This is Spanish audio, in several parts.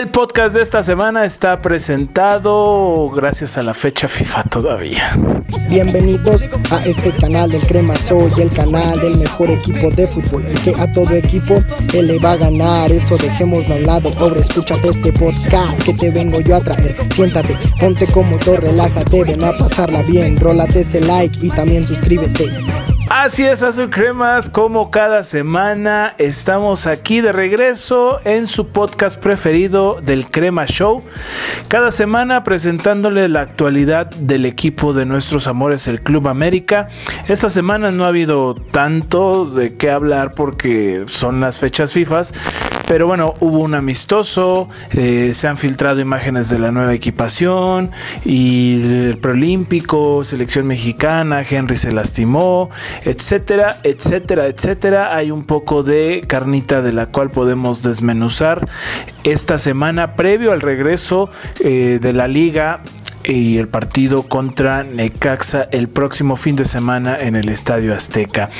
El podcast de esta semana está presentado gracias a la fecha FIFA todavía. Bienvenidos a este canal del Crema Soy, el canal del mejor equipo de fútbol, el que a todo equipo le va a ganar. Eso dejémoslo a un lado, pobre, escúchate este podcast que te vengo yo a traer. Siéntate, ponte cómodo, relájate, ven a pasarla bien, rólate ese like y también suscríbete. Así es, Azul Cremas, como cada semana estamos aquí de regreso en su podcast preferido del Crema Show. Cada semana presentándole la actualidad del equipo de nuestros amores, el Club América. Esta semana no ha habido tanto de qué hablar porque son las fechas FIFA, pero bueno, hubo un amistoso, eh, se han filtrado imágenes de la nueva equipación y el preolímpico, selección mexicana, Henry se lastimó, etcétera, etcétera, etcétera. Hay un poco de carnita de la cual podemos desmenuzar esta semana previo al regreso eh, de la liga y el partido contra Necaxa el próximo fin de semana en el Estadio Azteca.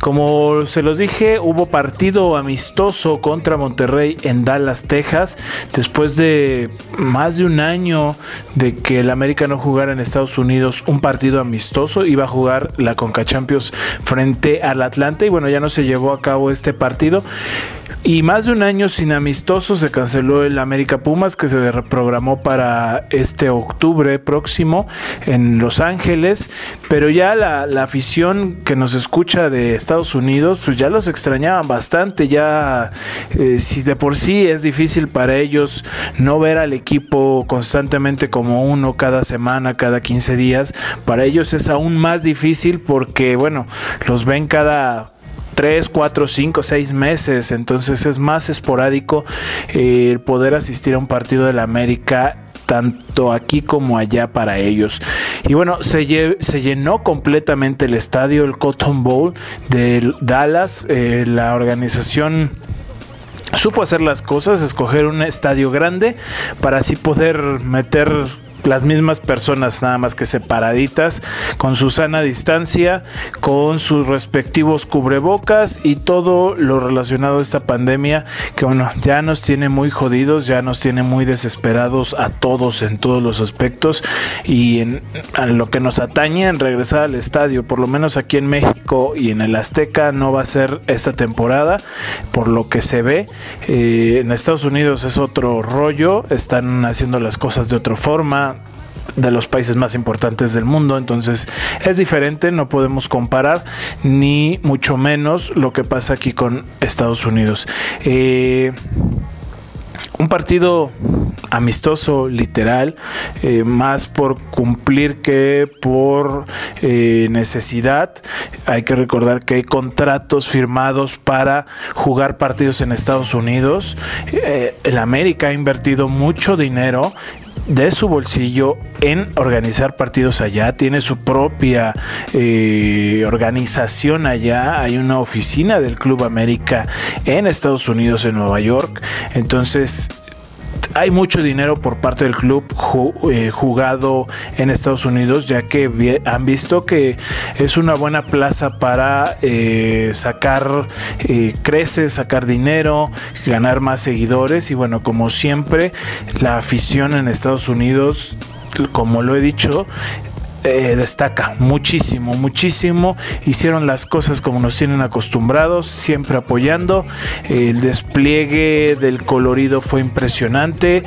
Como se los dije, hubo partido amistoso contra Monterrey en Dallas, Texas, después de más de un año de que el América no jugara en Estados Unidos un partido amistoso, iba a jugar la Conca Champions frente al Atlante y bueno, ya no se llevó a cabo este partido. Y más de un año sin amistosos se canceló el América Pumas que se reprogramó para este octubre próximo en Los Ángeles. Pero ya la, afición que nos escucha de Estados Unidos, pues ya los extrañaban bastante. Ya eh, si de por sí es difícil para ellos no ver al equipo constantemente como uno cada semana, cada 15 días, para ellos es aún más difícil porque, bueno, los ven cada 3, 4, 5, 6 meses. Entonces es más esporádico eh, el poder asistir a un partido de la América tanto aquí como allá para ellos. Y bueno, se, se llenó completamente el estadio, el Cotton Bowl de Dallas. Eh, la organización supo hacer las cosas, escoger un estadio grande para así poder meter las mismas personas, nada más que separaditas, con su sana distancia, con sus respectivos cubrebocas y todo lo relacionado a esta pandemia que bueno, ya nos tiene muy jodidos, ya nos tiene muy desesperados a todos en todos los aspectos y en, lo que nos atañe en regresar al estadio, por lo menos aquí en México y en el Azteca no va a ser esta temporada, por lo que se ve, eh, en Estados Unidos es otro rollo, están haciendo las cosas de otra forma, de los países más importantes del mundo, entonces es diferente, no podemos comparar ni mucho menos lo que pasa aquí con Estados Unidos. Eh, un partido amistoso, literal, eh, más por cumplir que por eh, necesidad. Hay que recordar que hay contratos firmados para jugar partidos en Estados Unidos. el América ha invertido mucho dinero de su bolsillo en organizar partidos allá, tiene su propia eh, organización allá, hay una oficina del Club América en Estados Unidos, en Nueva York, entonces hay mucho dinero por parte del club eh, jugado en Estados Unidos, ya que han visto que es una buena plaza para eh, sacar eh, creces, sacar dinero, ganar más seguidores. Y bueno, como siempre, la afición en Estados Unidos como lo he dicho, eh, destaca muchísimo, muchísimo. Hicieron las cosas como nos tienen acostumbrados, siempre apoyando. El despliegue del colorido fue impresionante,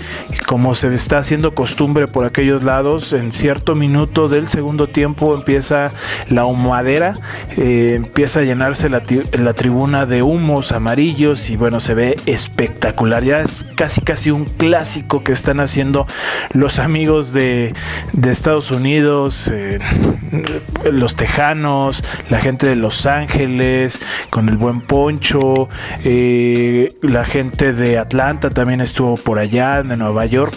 como se está haciendo costumbre por aquellos lados. En cierto minuto del segundo tiempo empieza la humadera, eh, empieza a llenarse la, tribuna de humos amarillos y bueno, se ve espectacular. Ya es casi casi un clásico que están haciendo los amigos de Estados Unidos eh, los tejanos, la gente de Los Ángeles, con el buen Poncho, eh, la gente de Atlanta también estuvo por allá, de Nueva York.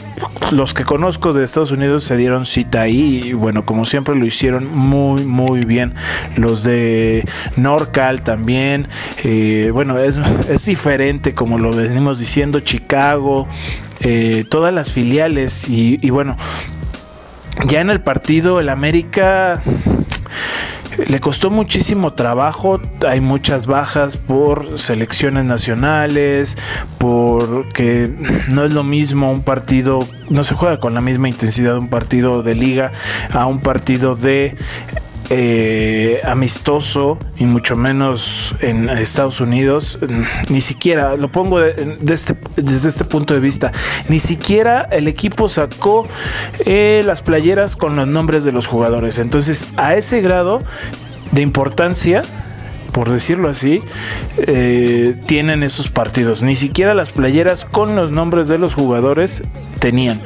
Los que conozco de Estados Unidos se dieron cita ahí y bueno, como siempre lo hicieron muy, muy bien. Los de Norcal también, eh, bueno, es, es diferente como lo venimos diciendo, Chicago, todas las filiales y, y bueno, ya en el partido el América le costó muchísimo trabajo, hay muchas bajas por selecciones nacionales, porque no es lo mismo un partido, no se juega con la misma intensidad un partido de liga a un partido de eh, amistoso y mucho menos en Estados Unidos, ni siquiera, lo pongo este, desde este punto de vista, ni siquiera el equipo sacó eh, las playeras con los nombres de los jugadores. Entonces, a ese grado de importancia, por decirlo así, eh, tienen esos partidos. Ni siquiera las playeras con los nombres de los jugadores tenían.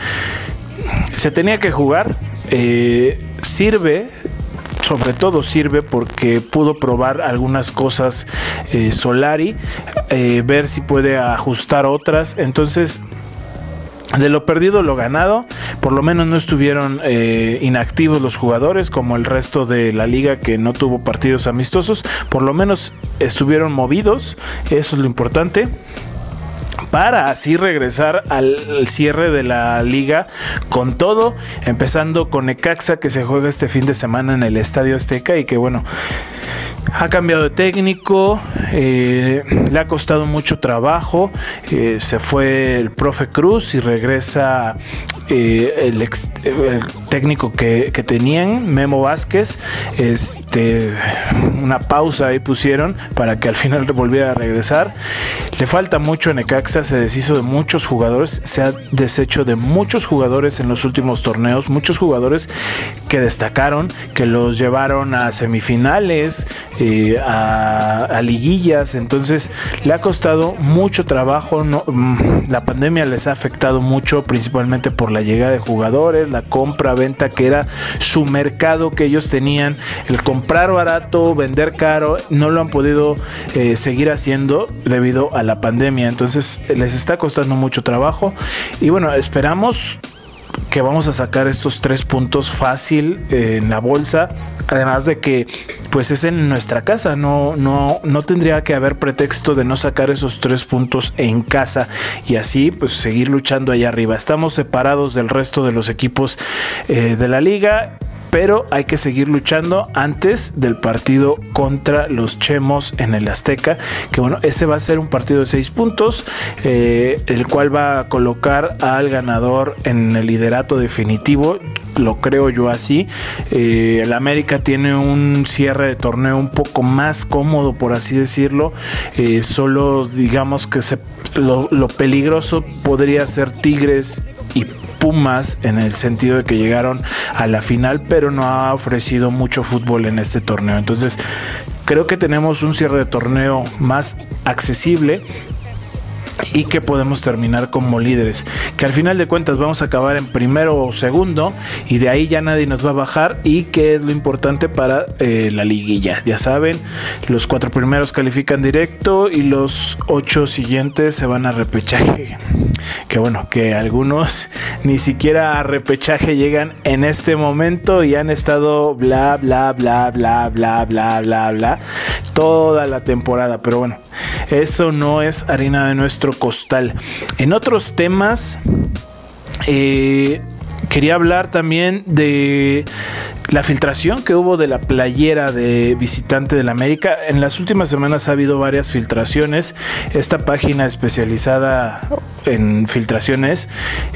Se tenía que jugar. sirve sobre todo sirve porque pudo probar algunas cosas eh, Solari, eh, ver si puede ajustar otras. Entonces, de lo perdido lo ganado, por lo menos no estuvieron eh, inactivos los jugadores como el resto de la liga que no tuvo partidos amistosos, por lo menos estuvieron movidos, eso es lo importante para así regresar al cierre de la liga con todo, empezando con Ecaxa que se juega este fin de semana en el Estadio Azteca y que bueno, ha cambiado de técnico, eh, le ha costado mucho trabajo, eh, se fue el profe Cruz y regresa eh, el, técnico que, tenían, Memo Vázquez, este, una pausa ahí pusieron para que al final volviera a regresar. Le falta mucho en Se deshizo de muchos jugadores, se ha deshecho de muchos jugadores en los últimos torneos, muchos jugadores que destacaron, que los llevaron a semifinales, eh, a, liguillas, entonces le ha costado mucho trabajo, mm, la pandemia les ha afectado mucho, principalmente por la llegada de jugadores, la compra, venta, que era su mercado que ellos tenían, el comprar barato, vender caro, no lo han podido eh, seguir haciendo debido a la pandemia, entonces les está costando mucho trabajo y bueno, esperamos que vamos a sacar estos tres puntos fácil eh, en la bolsa. Además de que pues es en nuestra casa, no, no, no tendría que haber pretexto de no sacar esos tres puntos en casa y así pues seguir luchando allá arriba. Estamos separados del resto de los equipos eh, de la liga pero hay que seguir luchando antes del partido contra los Chemos en el Azteca, que bueno, ese va a ser un partido de seis puntos, eh, el cual va a colocar al ganador en el liderato definitivo, lo creo yo así. Eh, el América tiene un cierre de torneo un poco más cómodo, por así decirlo, eh, solo digamos que se, lo, lo peligroso podría ser Tigres y Pumas en el sentido de que llegaron a la final, pero no ha ofrecido mucho fútbol en este torneo. Entonces, creo que tenemos un cierre de torneo más accesible y que podemos terminar como líderes. Que al final de cuentas vamos a acabar en primero o segundo y de ahí ya nadie nos va a bajar y que es lo importante para eh, la liguilla. Ya saben, los cuatro primeros califican directo y los ocho siguientes se van a repechaje. Que bueno, que algunos ni siquiera a repechaje llegan en este momento y han estado bla bla bla bla bla bla bla bla toda la temporada. Pero bueno, eso no es harina de nuestro costal. En otros temas, eh, quería hablar también de la filtración que hubo de la playera de visitante de la América. En las últimas semanas ha habido varias filtraciones. Esta página especializada en filtraciones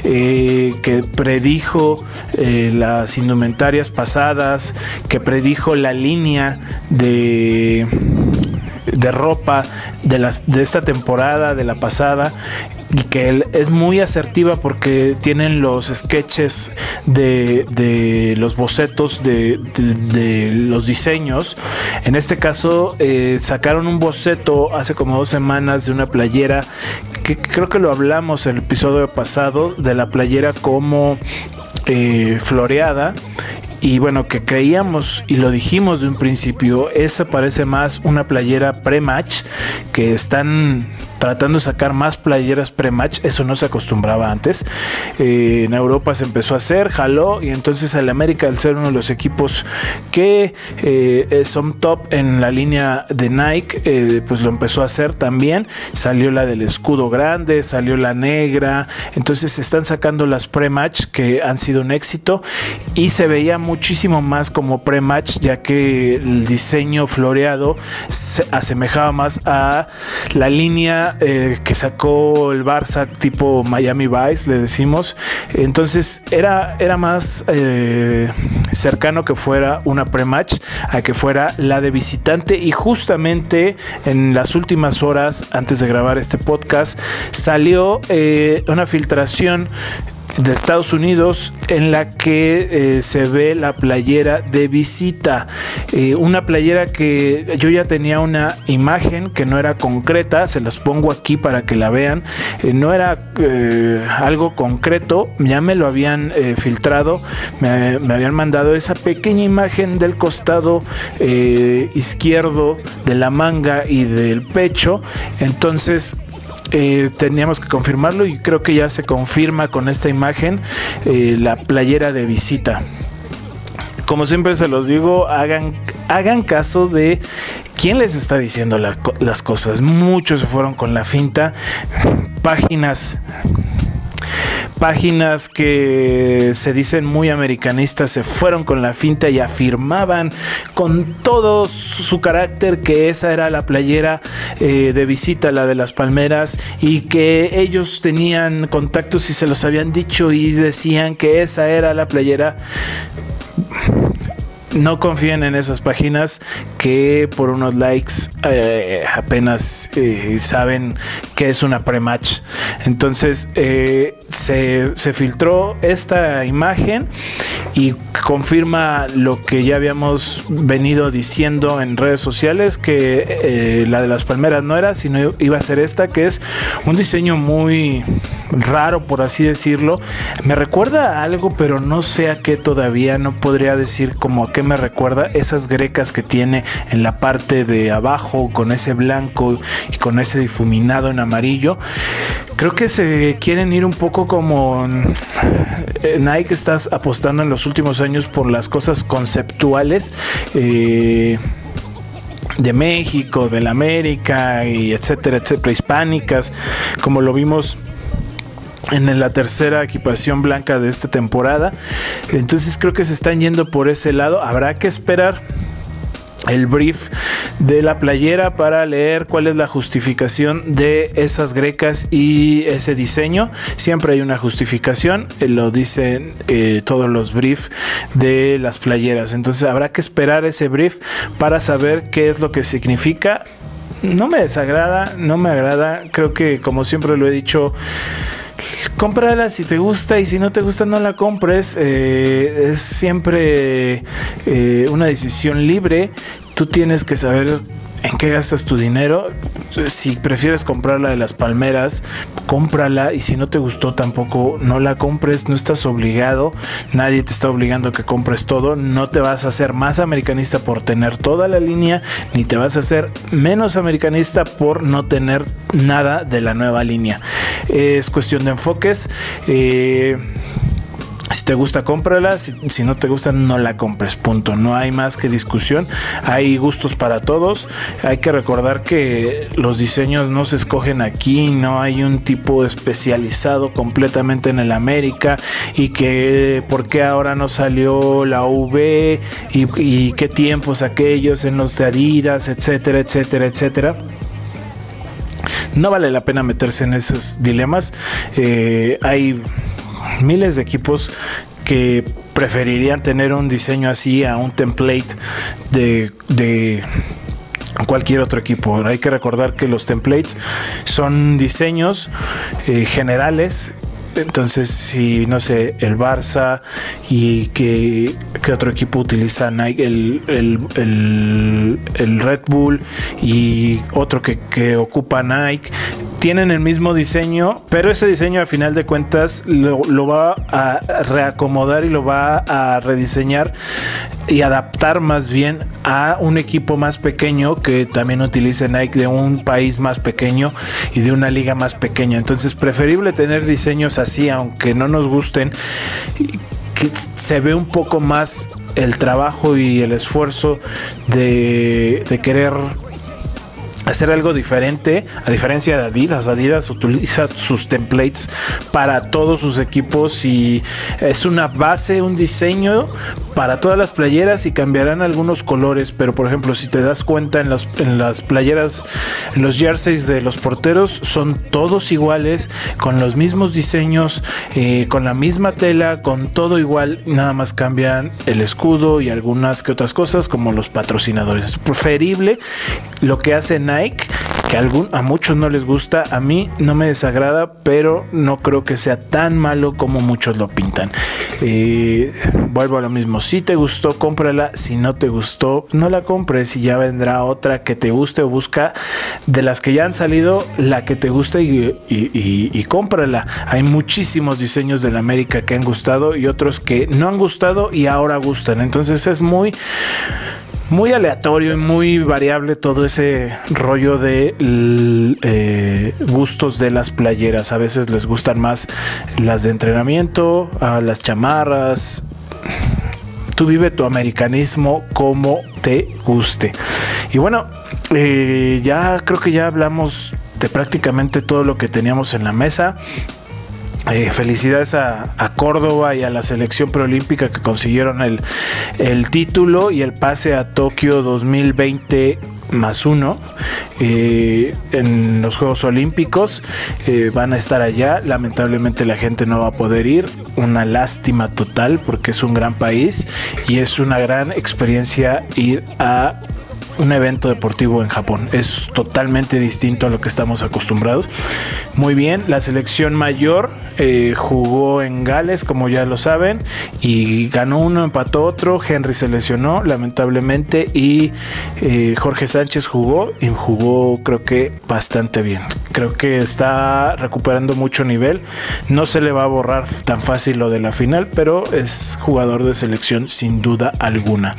eh, que predijo eh, las indumentarias pasadas, que predijo la línea de de ropa de, las, de esta temporada, de la pasada, y que es muy asertiva porque tienen los sketches de, de los bocetos de, de, los diseños. En este caso, eh, sacaron un boceto hace como dos semanas de una playera que creo que lo hablamos en el episodio pasado, de la playera como eh, floreada y bueno, que creíamos y lo dijimos de un principio, esa parece más una playera pre-match, que están tratando de sacar más playeras pre-match, eso no se acostumbraba antes. Eh, en Europa se empezó a hacer, jaló, y entonces el América, al ser uno de los equipos que eh, son top en la línea de Nike, eh, pues lo empezó a hacer también. Salió la del escudo grande, salió la negra, entonces se están sacando las pre-match que han sido un éxito y se veía muy muchísimo más como pre-match, ya que el diseño floreado se asemejaba más a la línea eh, que sacó el Barça tipo Miami Vice, le decimos. Entonces era, era más eh, cercano que fuera una pre-match a que fuera la de visitante y justamente en las últimas horas antes de grabar este podcast salió eh, una filtración de Estados Unidos en la que eh, se ve la playera de visita. Eh, una playera que yo ya tenía una imagen que no era concreta, se las pongo aquí para que la vean. Eh, no era algo concreto, ya me lo habían filtrado, me, me, habían mandado esa pequeña imagen del costado izquierdo de la manga y del pecho. Entonces eh, teníamos que confirmarlo y creo que ya se confirma con esta imagen eh, la playera de visita. Como siempre se los digo, hagan, hagan caso de quién les está diciendo las cosas. Muchos se fueron con la finta. Páginas páginas que se dicen muy americanistas se fueron con la finta y afirmaban con todo su carácter que esa era la playera eh, de visita, la de las palmeras, y que ellos tenían contactos y se los habían dicho y decían que esa era la playera no confíen en esas páginas que por unos likes eh, apenas eh, saben que es una pre-match. Entonces eh, se, se, filtró esta imagen y confirma lo que ya habíamos venido diciendo en redes sociales, que la de las palmeras no era, sino iba a ser esta, que es un diseño muy raro, por así decirlo. Me recuerda a algo, pero no sé a qué todavía, no podría decir como a qué me recuerda esas grecas que tiene en la parte de abajo con ese blanco y con ese difuminado en amarillo. Creo que se quieren ir un poco como eh, Nike está apostando en los últimos años por las cosas conceptuales. Eh, de México, de la América y etcétera, etcétera, prehispánicas, como lo vimos en la tercera equipación blanca de esta temporada. Entonces creo que se están yendo por ese lado. Habrá que esperar el brief de la playera para leer cuál es la justificación de esas grecas y ese diseño. Siempre hay una justificación, eh, lo dicen eh, todos los briefs de las playeras. Entonces habrá que esperar ese brief para saber qué es lo que significa. No me desagrada, no me agrada. Creo que como siempre lo he dicho, cómprala si te gusta y si no te gusta no la compres. Eh, es siempre eh, una decisión libre. Tú tienes que saber en qué gastas tu dinero. Si prefieres comprarla de las palmeras, cómprala y si no te gustó tampoco no la compres, no estás obligado, nadie te está obligando a que compres todo, no te vas a hacer más americanista por tener toda la línea, ni te vas a hacer menos americanista por no tener nada de la nueva línea. Es cuestión de enfoques. Eh, si te gusta, cómprala. Si, no te gusta, no la compres. Punto. No hay más que discusión. Hay gustos para todos. Hay que recordar que los diseños no se escogen aquí. No hay un tipo especializado completamente en el América. Y que por qué ahora no salió la V. Y, qué tiempos aquellos en los de Adidas, etcétera, etcétera, etcétera no vale la pena meterse en esos dilemas. Eh, hay miles de equipos que preferirían tener un diseño así a un template de, de cualquier otro equipo. Hay que recordar que los templates son diseños eh, generales entonces, si no sé, el Barça y que, otro equipo utiliza Nike, el, Red Bull y otro que, ocupa Nike, tienen el mismo diseño, pero ese diseño a final de cuentas lo, lo va a reacomodar y lo va a rediseñar y adaptar más bien a un equipo más pequeño que también utilice Nike de un país más pequeño y de una liga más pequeña. Entonces, preferible tener diseños así, aunque no nos gusten, se ve un poco más el trabajo y el esfuerzo de, de querer hacer algo diferente, a diferencia de Adidas. Adidas utiliza sus templates para todos sus equipos y es una base, un diseño para todas las playeras y cambiarán algunos colores, pero por ejemplo, si te das cuenta en, en las playeras, en los jerseys de los porteros son todos iguales, con los mismos diseños, eh, con la misma tela, con todo igual, nada más cambian el escudo y algunas que otras cosas como los patrocinadores. Es preferible lo que hace Nike, que a, algún, a muchos no les gusta, a mí no me desagrada, pero no creo que sea tan malo como muchos lo pintan. Eh, vuelvo a lo mismo, si te gustó, cómprala, si no te gustó, no la compres y ya vendrá otra que te guste o busca de las que ya han salido, la que te guste y, y cómprala. Hay muchísimos diseños de la América que han gustado y otros que no han gustado y ahora gustan. Entonces es muy muy aleatorio y muy variable todo ese rollo de eh, gustos de las playeras. A veces les gustan más las de entrenamiento, las chamarras. Tú vive tu americanismo como te guste. Y bueno, eh, ya creo que ya hablamos de prácticamente todo lo que teníamos en la mesa. Eh, felicidades a, Córdoba y a la selección preolímpica que consiguieron el, el título y el pase a Tokio 2020 más uno eh, en los Juegos Olímpicos. Eh, van a estar allá. Lamentablemente la gente no va a poder ir. Una lástima total porque es un gran país y es una gran experiencia ir a un evento deportivo en Japón. Es totalmente distinto a lo que estamos acostumbrados. Muy bien, la selección mayor eh, jugó en Gales, como ya lo saben, y ganó uno, empató otro. Henry se lesionó, lamentablemente, y eh, Jorge Sánchez jugó y jugó, creo que bastante bien. Creo que está recuperando mucho nivel. No se le va a borrar tan fácil lo de la final, pero es jugador de selección sin duda alguna.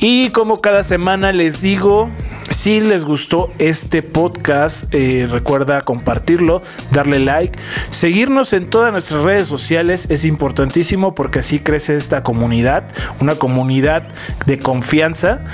Y como cada semana les digo, si les gustó este podcast, eh, recuerda compartirlo, darle like, seguirnos en todas nuestras redes sociales es importantísimo porque así crece esta comunidad, una comunidad de confianza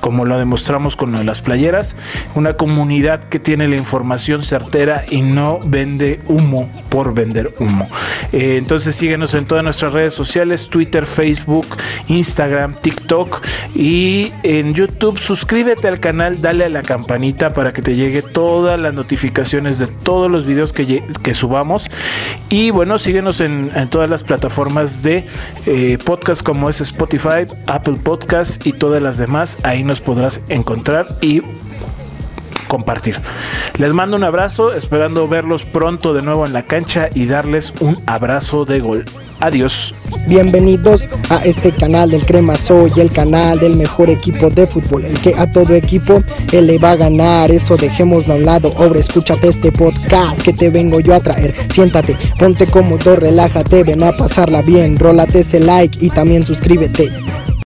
como lo demostramos con las playeras, una comunidad que tiene la información certera y no vende humo por vender humo. Eh, entonces síguenos en todas nuestras redes sociales, Twitter, Facebook, Instagram, TikTok y en YouTube. Suscríbete al canal, dale a la campanita para que te llegue todas las notificaciones de todos los videos que, subamos. Y bueno, síguenos en, todas las plataformas de eh, podcast como es Spotify, Apple Podcast y todas las demás. Ahí nos podrás encontrar y compartir. Les mando un abrazo, esperando verlos pronto de nuevo en la cancha y darles un abrazo de gol. Adiós. Bienvenidos a este canal del Crema Soy, el canal del mejor equipo de fútbol, el que a todo equipo él le va a ganar. Eso dejémoslo a un lado. Ahora escúchate este podcast que te vengo yo a traer. Siéntate, ponte cómodo, relájate, ven a pasarla bien. Rólate ese like y también suscríbete.